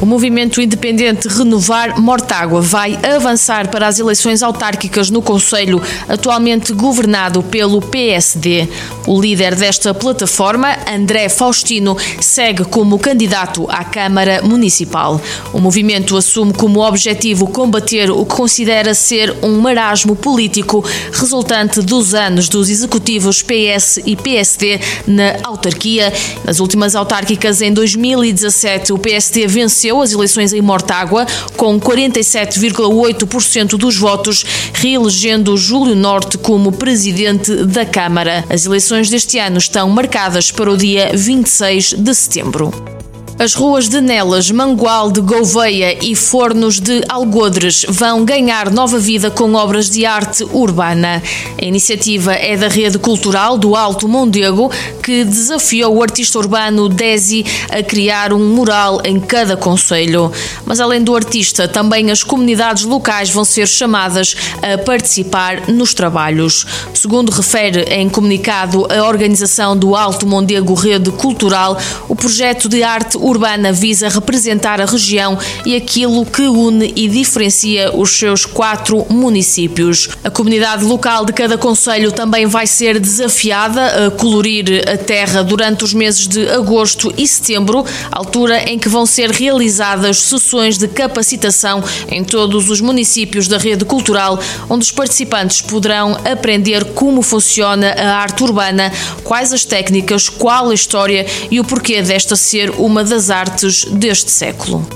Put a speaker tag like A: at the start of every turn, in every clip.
A: O movimento independente Renovar Mortágua vai avançar para as eleições autárquicas no Conselho, atualmente governado pelo PSD. O líder desta plataforma, André Faustino, segue como candidato à Câmara Municipal. O movimento assume como objetivo combater o que considera ser um marasmo político resultante dos anos dos executivos PS e PSD na autarquia. Nas últimas autárquicas em 2017, o PSD venceu venceu as eleições em Mortágua com 47,8% dos votos, reelegendo Júlio Norte como presidente da Câmara. As eleições deste ano estão marcadas para o dia 26 de setembro. As ruas de Nelas, Mangual de Gouveia e Fornos de Algodres vão ganhar nova vida com obras de arte urbana. A iniciativa é da Rede Cultural do Alto Mondego, que desafiou o artista urbano Desi a criar um mural em cada conselho. Mas além do artista, também as comunidades locais vão ser chamadas a participar nos trabalhos. Segundo refere em comunicado a organização do Alto Mondego Rede Cultural, o projeto de arte visa representar a região e aquilo que une e diferencia os seus quatro municípios. A comunidade local de cada conselho também vai ser desafiada a colorir a terra durante os meses de agosto e setembro, altura em que vão ser realizadas sessões de capacitação em todos os municípios da rede cultural, onde os participantes poderão aprender como funciona a arte urbana, quais as técnicas, qual a história e o porquê desta ser uma das das artes deste século.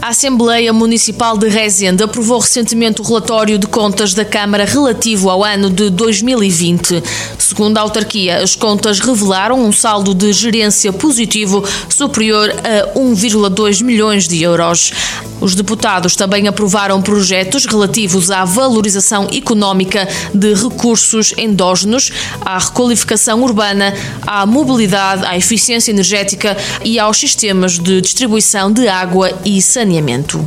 A: A Assembleia Municipal de Rezende aprovou recentemente o relatório de contas da Câmara relativo ao ano de 2020. Segundo a autarquia, as contas revelaram um saldo de gerência positivo superior a 1,2 milhões de euros. Os deputados também aprovaram projetos relativos à valorização económica de recursos endógenos, à requalificação urbana, à mobilidade, à eficiência energética e aos sistemas de distribuição de água e saneamento.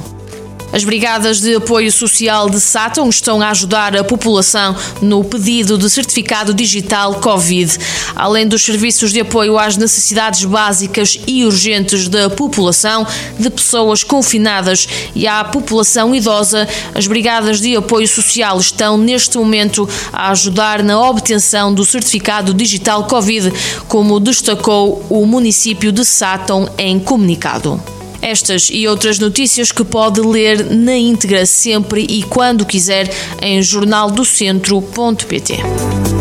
A: As Brigadas de Apoio Social de Sátão estão a ajudar a população no pedido de certificado digital Covid. Além dos serviços de apoio às necessidades básicas e urgentes da população, de pessoas confinadas e à população idosa, as Brigadas de Apoio Social estão neste momento a ajudar na obtenção do certificado digital Covid, como destacou o município de Sátão em comunicado. Estas e outras notícias que pode ler na íntegra sempre e quando quiser em jornaldocentro.pt.